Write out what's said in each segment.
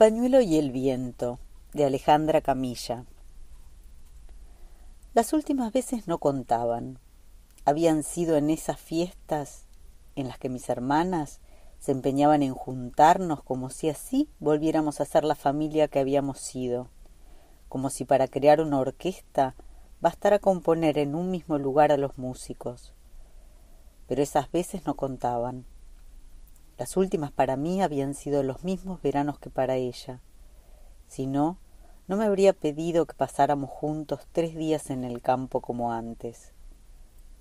pañuelo y el viento de Alejandra Camilla Las últimas veces no contaban. Habían sido en esas fiestas en las que mis hermanas se empeñaban en juntarnos como si así volviéramos a ser la familia que habíamos sido, como si para crear una orquesta bastara componer en un mismo lugar a los músicos. Pero esas veces no contaban. Las últimas para mí habían sido los mismos veranos que para ella. Si no, no me habría pedido que pasáramos juntos tres días en el campo como antes.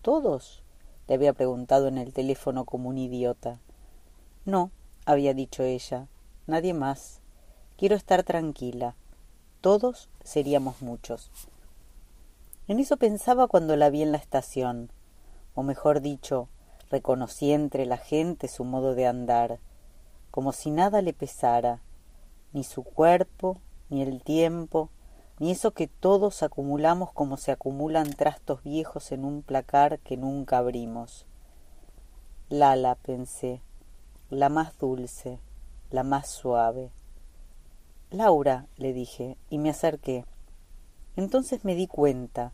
¿Todos? le había preguntado en el teléfono como un idiota. No, había dicho ella, nadie más. Quiero estar tranquila. Todos seríamos muchos. En eso pensaba cuando la vi en la estación, o mejor dicho, reconocí entre la gente su modo de andar, como si nada le pesara, ni su cuerpo, ni el tiempo, ni eso que todos acumulamos como se acumulan trastos viejos en un placar que nunca abrimos. Lala, pensé, la más dulce, la más suave. Laura, le dije, y me acerqué. Entonces me di cuenta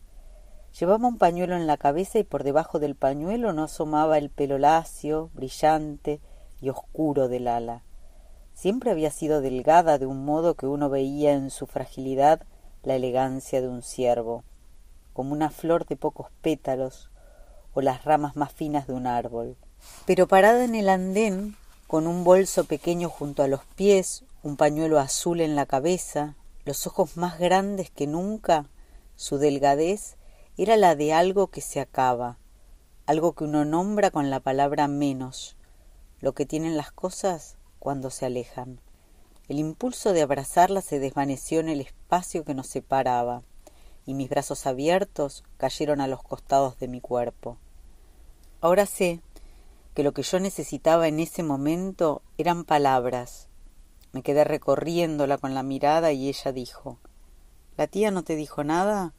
Llevaba un pañuelo en la cabeza y por debajo del pañuelo no asomaba el pelo lacio, brillante y oscuro del ala. Siempre había sido delgada de un modo que uno veía en su fragilidad la elegancia de un ciervo, como una flor de pocos pétalos o las ramas más finas de un árbol. Pero parada en el andén, con un bolso pequeño junto a los pies, un pañuelo azul en la cabeza, los ojos más grandes que nunca, su delgadez era la de algo que se acaba, algo que uno nombra con la palabra menos, lo que tienen las cosas cuando se alejan. El impulso de abrazarla se desvaneció en el espacio que nos separaba, y mis brazos abiertos cayeron a los costados de mi cuerpo. Ahora sé que lo que yo necesitaba en ese momento eran palabras. Me quedé recorriéndola con la mirada y ella dijo ¿La tía no te dijo nada?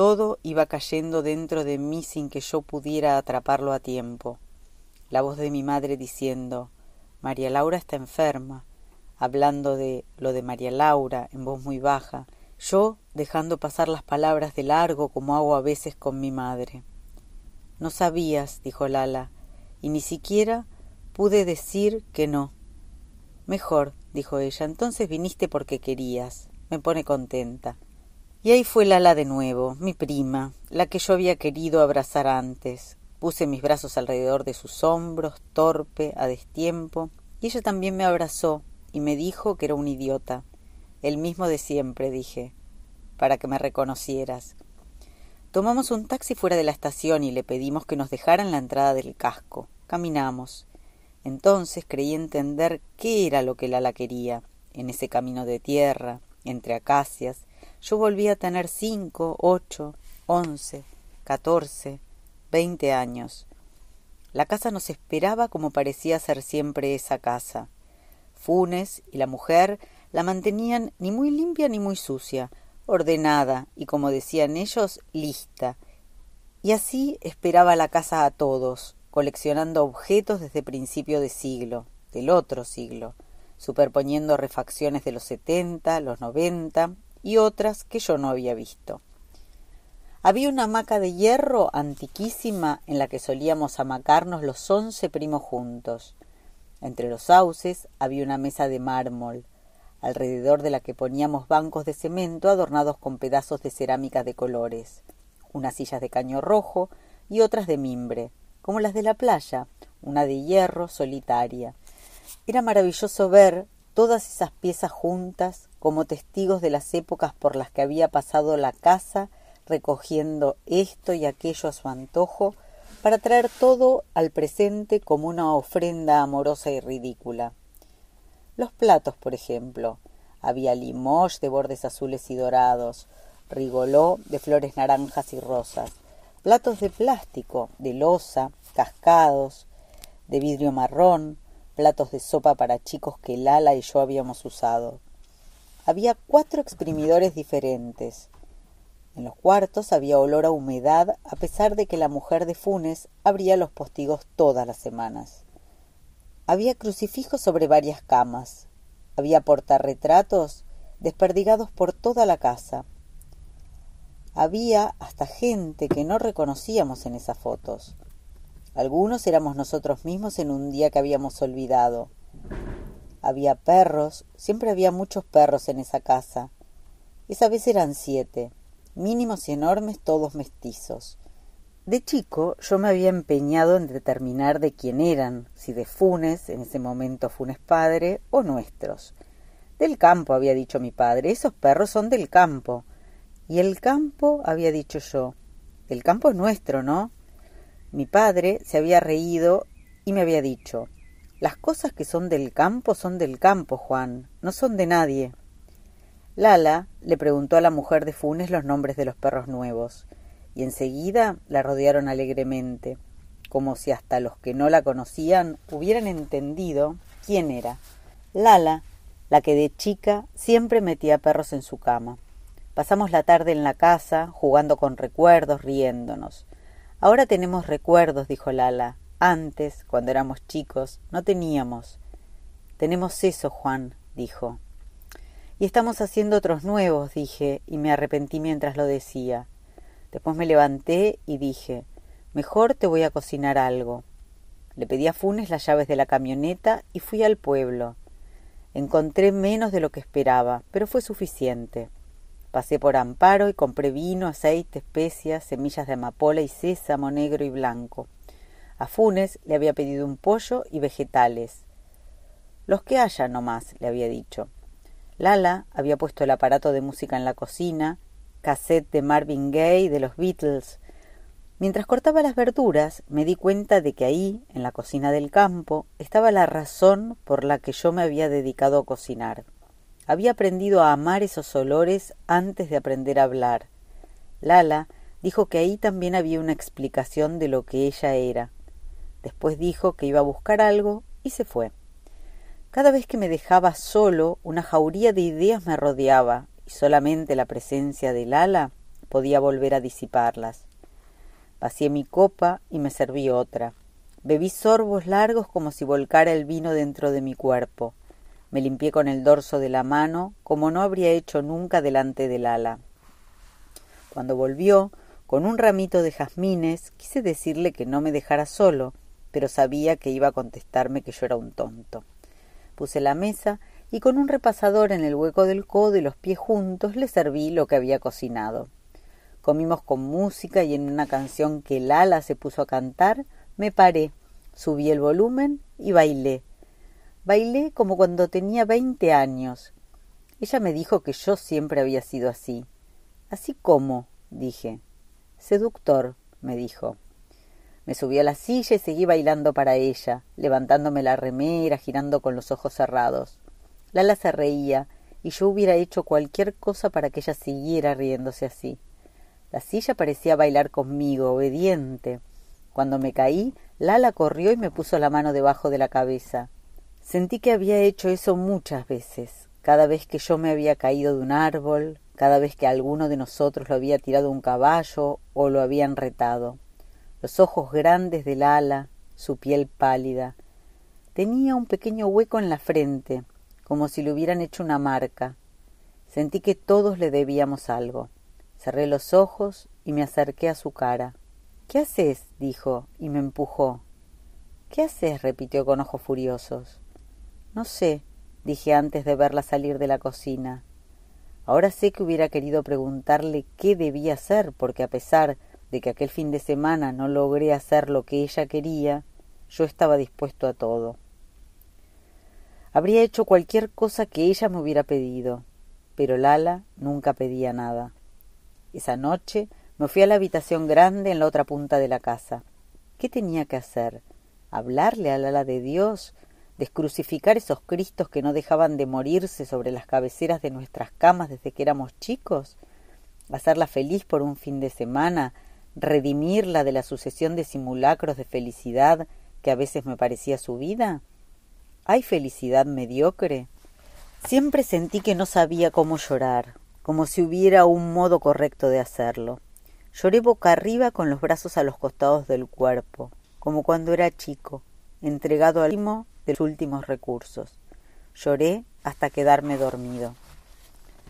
Todo iba cayendo dentro de mí sin que yo pudiera atraparlo a tiempo. La voz de mi madre diciendo María Laura está enferma, hablando de lo de María Laura en voz muy baja, yo dejando pasar las palabras de largo como hago a veces con mi madre. No sabías, dijo Lala, y ni siquiera pude decir que no. Mejor, dijo ella, entonces viniste porque querías. Me pone contenta. Y ahí fue Lala de nuevo, mi prima, la que yo había querido abrazar antes. Puse mis brazos alrededor de sus hombros, torpe, a destiempo, y ella también me abrazó y me dijo que era un idiota. El mismo de siempre, dije, para que me reconocieras. Tomamos un taxi fuera de la estación y le pedimos que nos dejaran la entrada del casco. Caminamos. Entonces creí entender qué era lo que Lala quería, en ese camino de tierra, entre acacias, yo volví a tener cinco, ocho, once, catorce, veinte años. La casa nos esperaba como parecía ser siempre esa casa. Funes y la mujer la mantenían ni muy limpia ni muy sucia, ordenada y, como decían ellos, lista. Y así esperaba la casa a todos, coleccionando objetos desde principio de siglo, del otro siglo, superponiendo refacciones de los setenta, los noventa y otras que yo no había visto. Había una hamaca de hierro antiquísima en la que solíamos amacarnos los once primos juntos. Entre los sauces había una mesa de mármol, alrededor de la que poníamos bancos de cemento adornados con pedazos de cerámica de colores, unas sillas de caño rojo y otras de mimbre, como las de la playa, una de hierro solitaria. Era maravilloso ver todas esas piezas juntas como testigos de las épocas por las que había pasado la casa recogiendo esto y aquello a su antojo para traer todo al presente como una ofrenda amorosa y ridícula. Los platos, por ejemplo. Había limoges de bordes azules y dorados, rigoló de flores naranjas y rosas, platos de plástico, de loza, cascados, de vidrio marrón, platos de sopa para chicos que Lala y yo habíamos usado. Había cuatro exprimidores diferentes. En los cuartos había olor a humedad a pesar de que la mujer de Funes abría los postigos todas las semanas. Había crucifijos sobre varias camas. Había portarretratos desperdigados por toda la casa. Había hasta gente que no reconocíamos en esas fotos. Algunos éramos nosotros mismos en un día que habíamos olvidado. Había perros, siempre había muchos perros en esa casa. Esa vez eran siete, mínimos y enormes, todos mestizos. De chico yo me había empeñado en determinar de quién eran, si de Funes, en ese momento Funes padre, o nuestros. Del campo, había dicho mi padre, esos perros son del campo. Y el campo, había dicho yo, el campo es nuestro, ¿no? Mi padre se había reído y me había dicho Las cosas que son del campo son del campo, Juan, no son de nadie. Lala le preguntó a la mujer de Funes los nombres de los perros nuevos, y enseguida la rodearon alegremente, como si hasta los que no la conocían hubieran entendido quién era. Lala, la que de chica siempre metía perros en su cama. Pasamos la tarde en la casa, jugando con recuerdos, riéndonos. Ahora tenemos recuerdos, dijo Lala. Antes, cuando éramos chicos, no teníamos. Tenemos eso, Juan, dijo. Y estamos haciendo otros nuevos, dije, y me arrepentí mientras lo decía. Después me levanté y dije, mejor te voy a cocinar algo. Le pedí a Funes las llaves de la camioneta y fui al pueblo. Encontré menos de lo que esperaba, pero fue suficiente. Pasé por Amparo y compré vino, aceite, especias, semillas de amapola y sésamo negro y blanco. A Funes le había pedido un pollo y vegetales. Los que haya no más, le había dicho. Lala había puesto el aparato de música en la cocina, cassette de Marvin Gaye de los Beatles. Mientras cortaba las verduras, me di cuenta de que ahí, en la cocina del campo, estaba la razón por la que yo me había dedicado a cocinar. Había aprendido a amar esos olores antes de aprender a hablar. Lala dijo que ahí también había una explicación de lo que ella era. Después dijo que iba a buscar algo y se fue. Cada vez que me dejaba solo, una jauría de ideas me rodeaba, y solamente la presencia de Lala podía volver a disiparlas. Vacié mi copa y me serví otra. Bebí sorbos largos como si volcara el vino dentro de mi cuerpo. Me limpié con el dorso de la mano, como no habría hecho nunca delante del ala. Cuando volvió, con un ramito de jazmines, quise decirle que no me dejara solo, pero sabía que iba a contestarme que yo era un tonto. Puse la mesa y con un repasador en el hueco del codo y los pies juntos le serví lo que había cocinado. Comimos con música y en una canción que el ala se puso a cantar, me paré, subí el volumen y bailé, Bailé como cuando tenía veinte años. Ella me dijo que yo siempre había sido así. ¿Así como? dije. Seductor, me dijo. Me subí a la silla y seguí bailando para ella, levantándome la remera, girando con los ojos cerrados. Lala se reía, y yo hubiera hecho cualquier cosa para que ella siguiera riéndose así. La silla parecía bailar conmigo, obediente. Cuando me caí, Lala corrió y me puso la mano debajo de la cabeza. Sentí que había hecho eso muchas veces, cada vez que yo me había caído de un árbol, cada vez que alguno de nosotros lo había tirado un caballo o lo habían retado. Los ojos grandes del ala, su piel pálida. Tenía un pequeño hueco en la frente, como si le hubieran hecho una marca. Sentí que todos le debíamos algo. Cerré los ojos y me acerqué a su cara. ¿Qué haces? dijo y me empujó. ¿Qué haces? repitió con ojos furiosos. No sé, dije antes de verla salir de la cocina. Ahora sé que hubiera querido preguntarle qué debía hacer, porque a pesar de que aquel fin de semana no logré hacer lo que ella quería, yo estaba dispuesto a todo. Habría hecho cualquier cosa que ella me hubiera pedido, pero Lala nunca pedía nada. Esa noche me fui a la habitación grande en la otra punta de la casa. ¿Qué tenía que hacer? ¿Hablarle a Lala de Dios? Descrucificar esos Cristos que no dejaban de morirse sobre las cabeceras de nuestras camas desde que éramos chicos, hacerla feliz por un fin de semana, redimirla de la sucesión de simulacros de felicidad que a veces me parecía su vida? ¿Hay felicidad mediocre? Siempre sentí que no sabía cómo llorar, como si hubiera un modo correcto de hacerlo. Lloré boca arriba con los brazos a los costados del cuerpo, como cuando era chico, entregado al último últimos recursos. Lloré hasta quedarme dormido.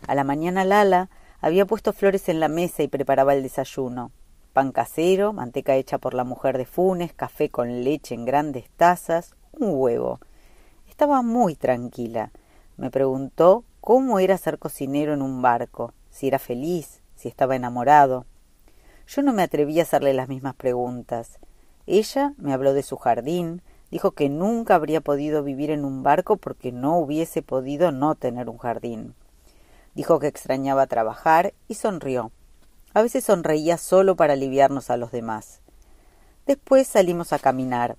A la mañana Lala había puesto flores en la mesa y preparaba el desayuno. Pan casero, manteca hecha por la mujer de Funes, café con leche en grandes tazas, un huevo. Estaba muy tranquila. Me preguntó cómo era ser cocinero en un barco, si era feliz, si estaba enamorado. Yo no me atreví a hacerle las mismas preguntas. Ella me habló de su jardín, dijo que nunca habría podido vivir en un barco porque no hubiese podido no tener un jardín. Dijo que extrañaba trabajar y sonrió. A veces sonreía solo para aliviarnos a los demás. Después salimos a caminar.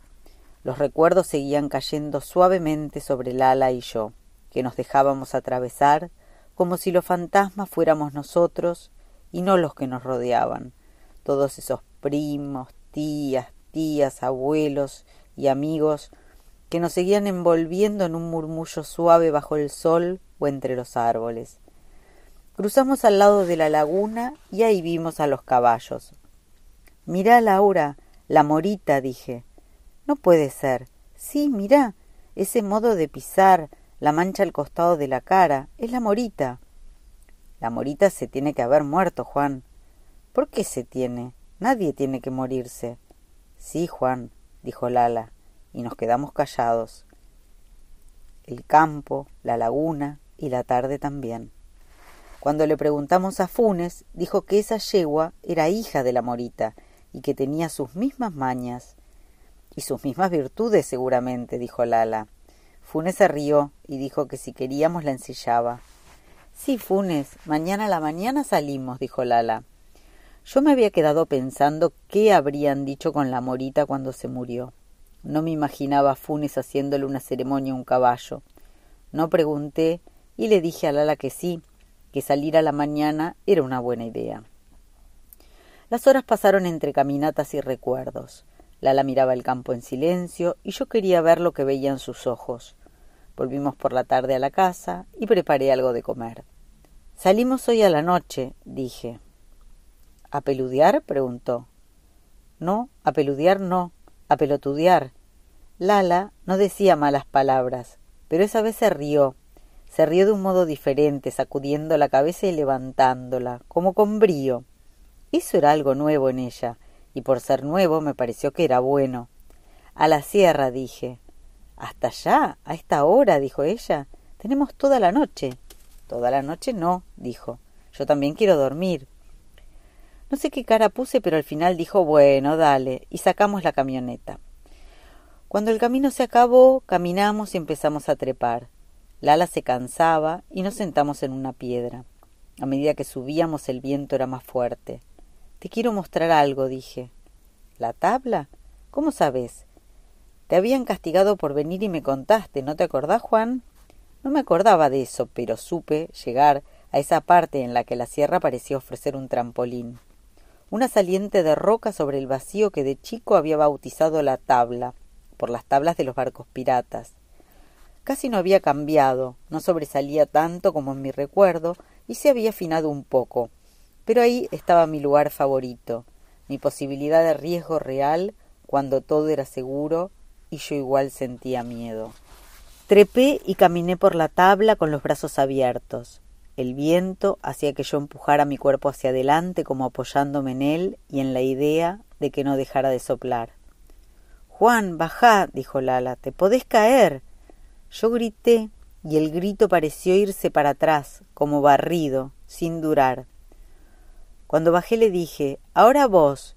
Los recuerdos seguían cayendo suavemente sobre Lala y yo, que nos dejábamos atravesar como si los fantasmas fuéramos nosotros y no los que nos rodeaban, todos esos primos, tías, tías, abuelos y amigos que nos seguían envolviendo en un murmullo suave bajo el sol o entre los árboles. Cruzamos al lado de la laguna y ahí vimos a los caballos. Mirá, Laura, la morita, dije. No puede ser. Sí, mirá, ese modo de pisar, la mancha al costado de la cara, es la morita. La morita se tiene que haber muerto, Juan. ¿Por qué se tiene? Nadie tiene que morirse. Sí, Juan, dijo Lala, y nos quedamos callados. El campo, la laguna y la tarde también. Cuando le preguntamos a Funes, dijo que esa yegua era hija de la morita y que tenía sus mismas mañas. Y sus mismas virtudes, seguramente, dijo Lala. Funes se rió y dijo que si queríamos la ensillaba. Sí, Funes, mañana a la mañana salimos, dijo Lala. Yo me había quedado pensando qué habrían dicho con la morita cuando se murió. No me imaginaba a Funes haciéndole una ceremonia a un caballo. No pregunté y le dije a Lala que sí, que salir a la mañana era una buena idea. Las horas pasaron entre caminatas y recuerdos. Lala miraba el campo en silencio y yo quería ver lo que veían sus ojos. Volvimos por la tarde a la casa y preparé algo de comer. Salimos hoy a la noche, dije. ¿A peludear? preguntó. No, a peludear no, a pelotudear. Lala no decía malas palabras, pero esa vez se rió se rió de un modo diferente, sacudiendo la cabeza y levantándola, como con brío. Eso era algo nuevo en ella, y por ser nuevo me pareció que era bueno. A la sierra, dije. ¿Hasta allá? ¿A esta hora? dijo ella. Tenemos toda la noche. Toda la noche no, dijo. Yo también quiero dormir. No sé qué cara puse, pero al final dijo bueno, dale, y sacamos la camioneta. Cuando el camino se acabó, caminamos y empezamos a trepar. Lala se cansaba y nos sentamos en una piedra. A medida que subíamos el viento era más fuerte. Te quiero mostrar algo, dije. ¿La tabla? ¿Cómo sabes? Te habían castigado por venir y me contaste, ¿no te acordás, Juan? No me acordaba de eso, pero supe llegar a esa parte en la que la sierra parecía ofrecer un trampolín. Una saliente de roca sobre el vacío que de chico había bautizado la tabla, por las tablas de los barcos piratas. Casi no había cambiado, no sobresalía tanto como en mi recuerdo y se había afinado un poco. Pero ahí estaba mi lugar favorito, mi posibilidad de riesgo real cuando todo era seguro y yo igual sentía miedo. Trepé y caminé por la tabla con los brazos abiertos. El viento hacía que yo empujara mi cuerpo hacia adelante como apoyándome en él y en la idea de que no dejara de soplar. Juan, bajá, dijo Lala, te podés caer. Yo grité y el grito pareció irse para atrás, como barrido, sin durar. Cuando bajé le dije, ahora vos.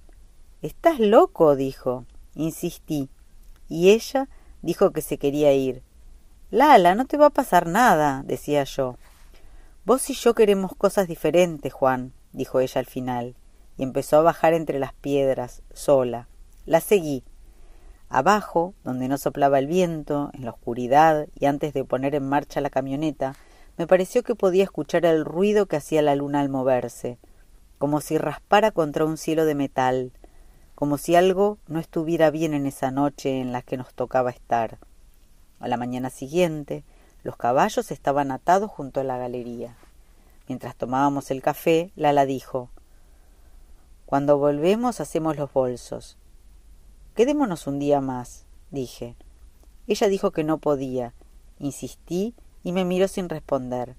¿Estás loco? dijo. Insistí. Y ella dijo que se quería ir. Lala, no te va a pasar nada, decía yo. Vos y yo queremos cosas diferentes, Juan, dijo ella al final, y empezó a bajar entre las piedras, sola. La seguí. Abajo, donde no soplaba el viento, en la oscuridad y antes de poner en marcha la camioneta, me pareció que podía escuchar el ruido que hacía la luna al moverse, como si raspara contra un cielo de metal, como si algo no estuviera bien en esa noche en la que nos tocaba estar. A la mañana siguiente, los caballos estaban atados junto a la galería. Mientras tomábamos el café, Lala dijo Cuando volvemos hacemos los bolsos. Quedémonos un día más, dije. Ella dijo que no podía, insistí y me miró sin responder.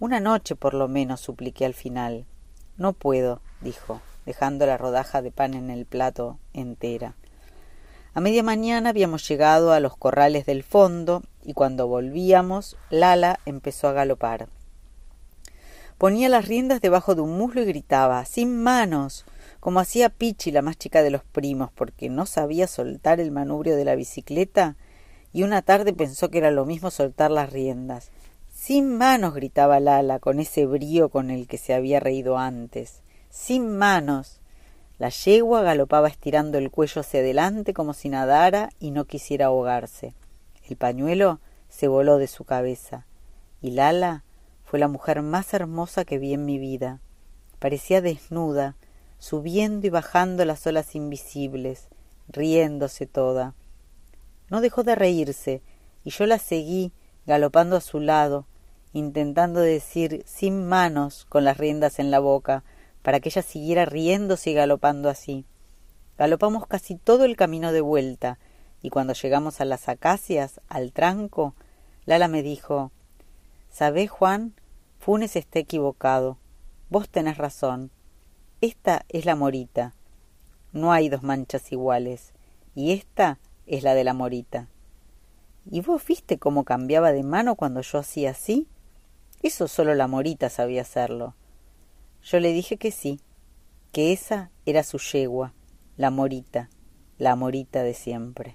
Una noche por lo menos, supliqué al final. No puedo, dijo, dejando la rodaja de pan en el plato entera. A media mañana habíamos llegado a los corrales del fondo y cuando volvíamos, Lala empezó a galopar. Ponía las riendas debajo de un muslo y gritaba ¡Sin manos! como hacía Pichi, la más chica de los primos, porque no sabía soltar el manubrio de la bicicleta y una tarde pensó que era lo mismo soltar las riendas. Sin manos, gritaba Lala, con ese brío con el que se había reído antes. Sin manos. La yegua galopaba estirando el cuello hacia adelante como si nadara y no quisiera ahogarse. El pañuelo se voló de su cabeza. Y Lala fue la mujer más hermosa que vi en mi vida. Parecía desnuda, subiendo y bajando las olas invisibles, riéndose toda. No dejó de reírse, y yo la seguí, galopando a su lado, intentando decir sin manos con las riendas en la boca, para que ella siguiera riéndose y galopando así. Galopamos casi todo el camino de vuelta, y cuando llegamos a las acacias, al tranco, Lala me dijo ¿Sabés, Juan? Funes está equivocado. Vos tenés razón. Esta es la morita. No hay dos manchas iguales. Y esta es la de la morita. ¿Y vos viste cómo cambiaba de mano cuando yo hacía así? Eso solo la morita sabía hacerlo. Yo le dije que sí, que esa era su yegua, la morita, la morita de siempre.